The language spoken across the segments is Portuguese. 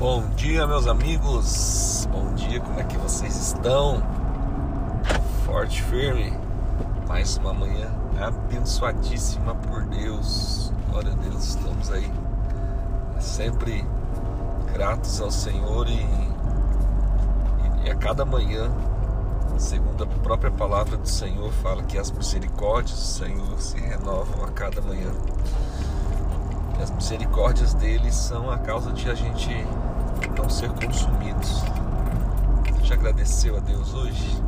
Bom dia, meus amigos. Bom dia, como é que vocês estão? Forte, firme. Mais uma manhã abençoadíssima por Deus. Glória a Deus, estamos aí sempre gratos ao Senhor e, e, e a cada manhã, segundo a própria palavra do Senhor, fala que as misericórdias do Senhor se renovam a cada manhã. As misericórdias dele são a causa de a gente não ser consumidos. Você já agradeceu a Deus hoje?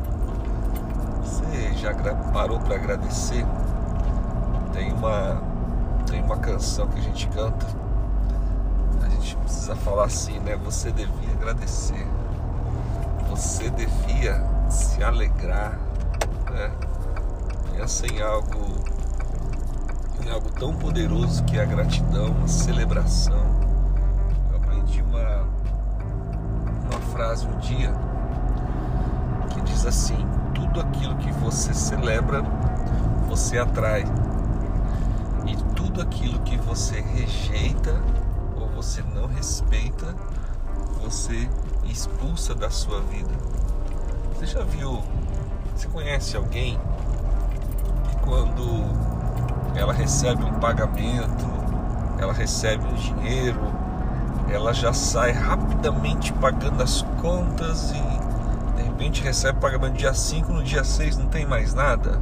Você já parou para agradecer? Tem uma tem uma canção que a gente canta. A gente precisa falar assim, né? Você devia agradecer. Você devia se alegrar, né? Pensa em algo em algo tão poderoso que é a gratidão, a celebração. Eu aprendi uma frase um dia que diz assim: tudo aquilo que você celebra, você atrai, e tudo aquilo que você rejeita ou você não respeita, você expulsa da sua vida. Você já viu? Você conhece alguém que quando ela recebe um pagamento, ela recebe um dinheiro, ela já sai rapidamente pagando as contas e de repente recebe pagamento dia 5, no dia 6 não tem mais nada.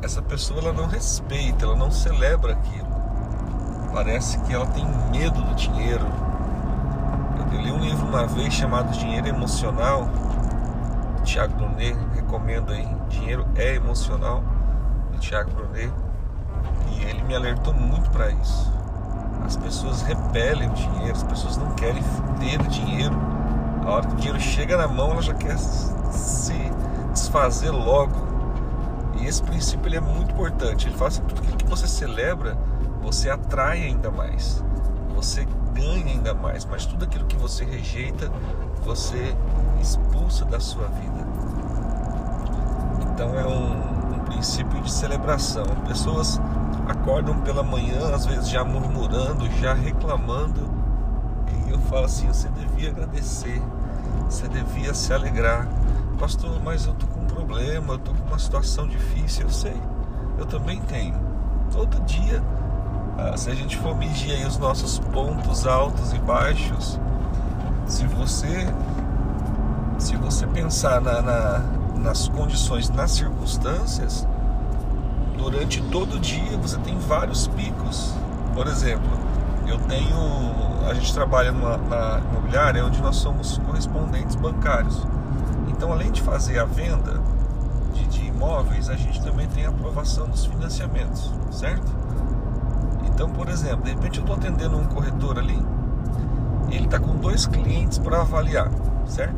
Essa pessoa ela não respeita, ela não celebra aquilo. Parece que ela tem medo do dinheiro. Eu li um livro uma vez chamado Dinheiro Emocional. Tiago Brunet, recomendo aí. Dinheiro é emocional. Do Tiago Brunet e ele me alertou muito para isso. As pessoas repelem o dinheiro, as pessoas não querem ter o dinheiro. A hora que o dinheiro chega na mão, ela já quer se desfazer logo. E esse princípio ele é muito importante. Ele fala assim, tudo aquilo que você celebra, você atrai ainda mais. Você ganha ainda mais. Mas tudo aquilo que você rejeita, você expulsa da sua vida. Então é um, um princípio de celebração. Pessoas acordam pela manhã, às vezes já murmurando, já reclamando. E eu falo assim: você devia agradecer, você devia se alegrar. Pastor, mas eu tô com um problema, eu tô com uma situação difícil. Eu sei, eu também tenho. Todo dia, ah, se a gente for medir aí os nossos pontos altos e baixos, se você se você pensar na, na, nas condições, nas circunstâncias, durante todo o dia você tem vários picos. Por exemplo, eu tenho. A gente trabalha numa, na imobiliária onde nós somos correspondentes bancários. Então, além de fazer a venda de, de imóveis, a gente também tem a aprovação dos financiamentos, certo? Então, por exemplo, de repente eu estou atendendo um corretor ali, ele está com dois clientes para avaliar, certo?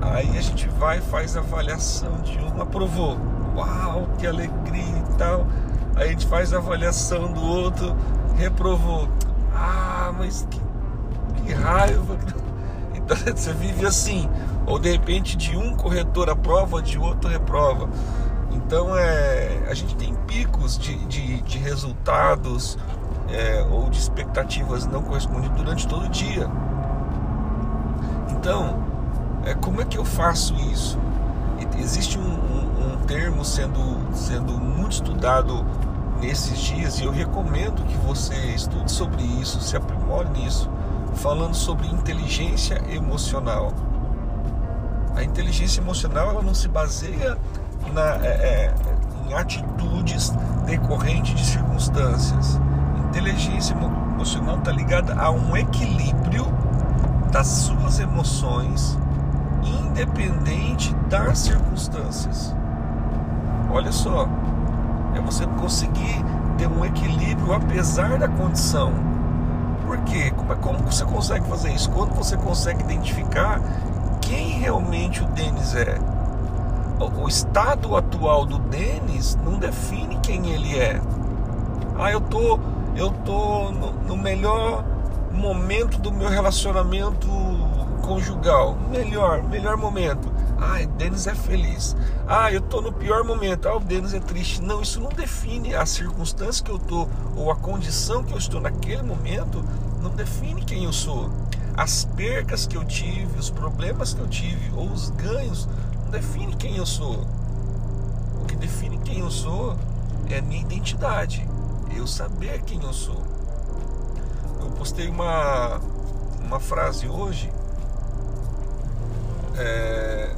Aí a gente vai e faz a avaliação de um, aprovou, uau, que alegria e tal. Aí a gente faz a avaliação do outro, reprovou. Ah, mas que, que raiva. Então você vive assim. Ou de repente de um corretor aprova, de outro reprova. Então é, a gente tem picos de, de, de resultados é, ou de expectativas não correspondidas durante todo o dia. Então, é, como é que eu faço isso? Existe um, um, um termo sendo, sendo muito estudado nesses dias e eu recomendo que você estude sobre isso, se aprimore nisso, falando sobre inteligência emocional. A inteligência emocional ela não se baseia na, é, é, em atitudes decorrentes de circunstâncias. Inteligência emocional está ligada a um equilíbrio das suas emoções independente das circunstâncias. Olha só, é você conseguir ter um equilíbrio apesar da condição. Por quê? Como, é, você consegue fazer isso? Quando você consegue identificar quem realmente o Denis é. O estado atual do Denis não define quem ele é. Ah, eu tô, eu tô no, no melhor momento do meu relacionamento conjugal. Melhor, melhor momento. Ah, Denis é feliz. Ah, eu tô no pior momento. Ah, o Denis é triste. Não, isso não define a circunstância que eu tô ou a condição que eu estou naquele momento, não define quem eu sou. as percas que eu tive, os problemas que eu tive ou os ganhos não define quem eu sou. O que define quem eu sou é a minha identidade, eu saber quem eu sou. Eu postei uma, uma frase hoje é,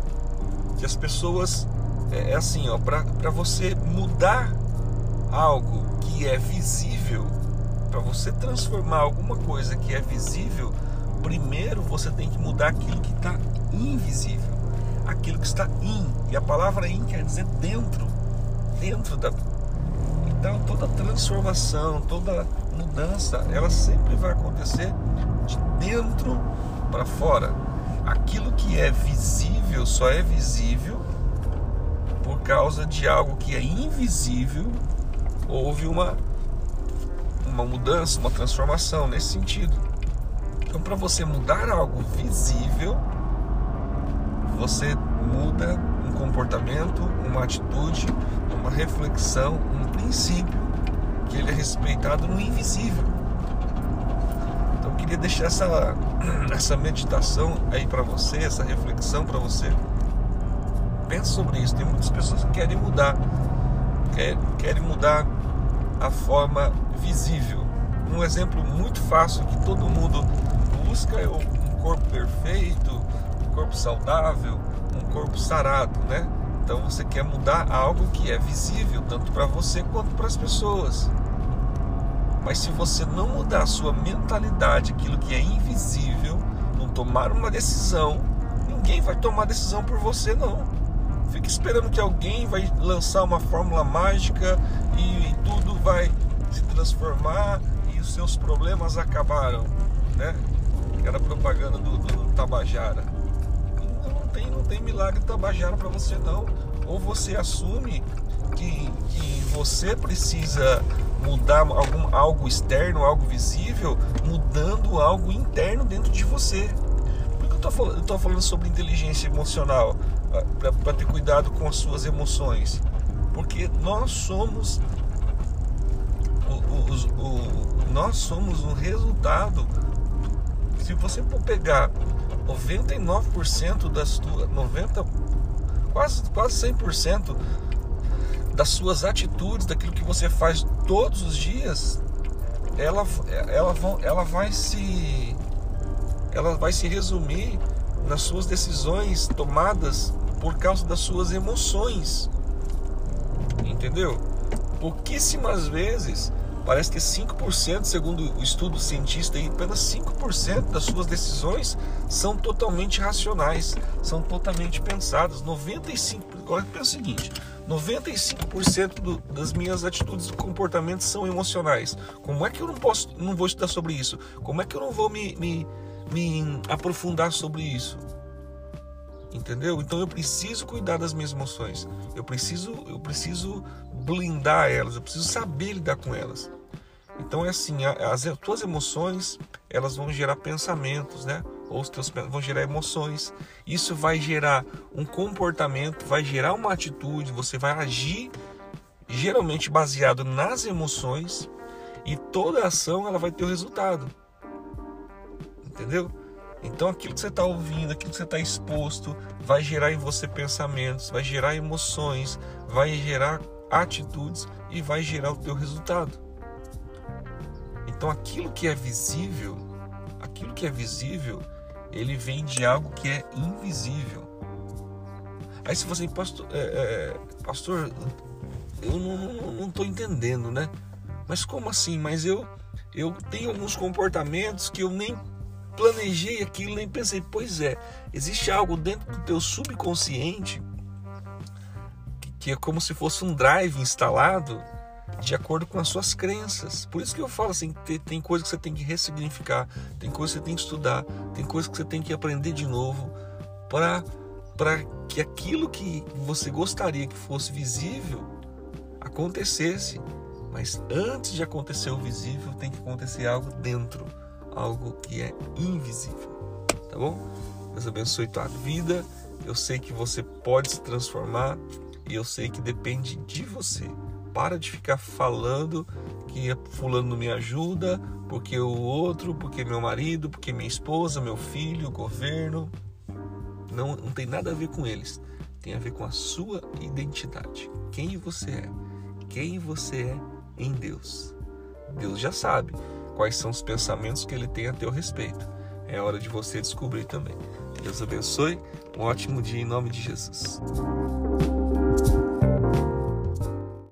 que as pessoas é, é assim, ó, para você mudar algo que é visível, para você transformar alguma coisa que é visível, primeiro você tem que mudar aquilo que está invisível, aquilo que está in. E a palavra in quer dizer dentro, dentro da. Então toda transformação, toda mudança, ela sempre vai acontecer de dentro para fora. Aquilo que é visível só é visível por causa de algo que é invisível. Houve uma uma mudança, uma transformação nesse sentido. Então, para você mudar algo visível, você muda um comportamento, uma atitude, uma reflexão, um princípio que ele é respeitado no invisível. Queria deixar essa essa meditação aí para você, essa reflexão para você. Pense sobre isso. Tem muitas pessoas que querem mudar, querem mudar a forma visível. Um exemplo muito fácil que todo mundo busca é um corpo perfeito, um corpo saudável, um corpo sarado, né? Então você quer mudar algo que é visível tanto para você quanto para as pessoas. Mas se você não mudar a sua mentalidade, aquilo que é invisível, não tomar uma decisão, ninguém vai tomar decisão por você não. Fica esperando que alguém vai lançar uma fórmula mágica e, e tudo vai se transformar e os seus problemas acabaram, né? Era propaganda do, do Tabajara. Não tem, não tem milagre Tabajara para você não. Ou você assume que, que você precisa mudar algum, algo externo, algo visível, mudando algo interno dentro de você. Por que eu tô falando, eu falando sobre inteligência emocional? Ah, para ter cuidado com as suas emoções. Porque nós somos o, o, nós somos um resultado. Se você for pegar 99% das tuas 90 quase quase 100% das suas atitudes, daquilo que você faz todos os dias, ela ela ela vai se ela vai se resumir nas suas decisões tomadas por causa das suas emoções. Entendeu? Pouquíssimas vezes Parece que 5%, segundo o estudo cientista, aí, apenas 5% das suas decisões são totalmente racionais, são totalmente pensadas. 95%, agora pensa o seguinte: 95% do, das minhas atitudes e comportamentos são emocionais. Como é que eu não posso, não vou estudar sobre isso? Como é que eu não vou me, me, me aprofundar sobre isso? Entendeu? Então eu preciso cuidar das minhas emoções. Eu preciso, eu preciso blindar elas, eu preciso saber lidar com elas. Então é assim, as tuas emoções, elas vão gerar pensamentos, né? Ou os teus vão gerar emoções. Isso vai gerar um comportamento, vai gerar uma atitude, você vai agir geralmente baseado nas emoções e toda ação ela vai ter o resultado. Entendeu? Então aquilo que você está ouvindo, aquilo que você está exposto, vai gerar em você pensamentos, vai gerar emoções, vai gerar atitudes e vai gerar o teu resultado. Então aquilo que é visível, aquilo que é visível, ele vem de algo que é invisível. Aí se você, pastor, é, é, pastor eu não estou entendendo, né? Mas como assim? Mas eu, eu tenho alguns comportamentos que eu nem planejei aquilo, nem pensei. Pois é, existe algo dentro do teu subconsciente que, que é como se fosse um drive instalado de acordo com as suas crenças. Por isso que eu falo assim, tem, tem coisa que você tem que ressignificar, tem coisa que você tem que estudar, tem coisa que você tem que aprender de novo para para que aquilo que você gostaria que fosse visível acontecesse. Mas antes de acontecer o visível, tem que acontecer algo dentro, algo que é invisível. Tá bom? Deus abençoe tua vida. Eu sei que você pode se transformar e eu sei que depende de você Para de ficar falando que fulano não me ajuda, porque o outro, porque meu marido, porque minha esposa, meu filho, o governo. Não, não tem nada a ver com eles. Tem a ver com a sua identidade. Quem você é. Quem você é em Deus. Deus já sabe quais são os pensamentos que ele tem a teu respeito. É hora de você descobrir também. Deus abençoe. Um ótimo dia em nome de Jesus.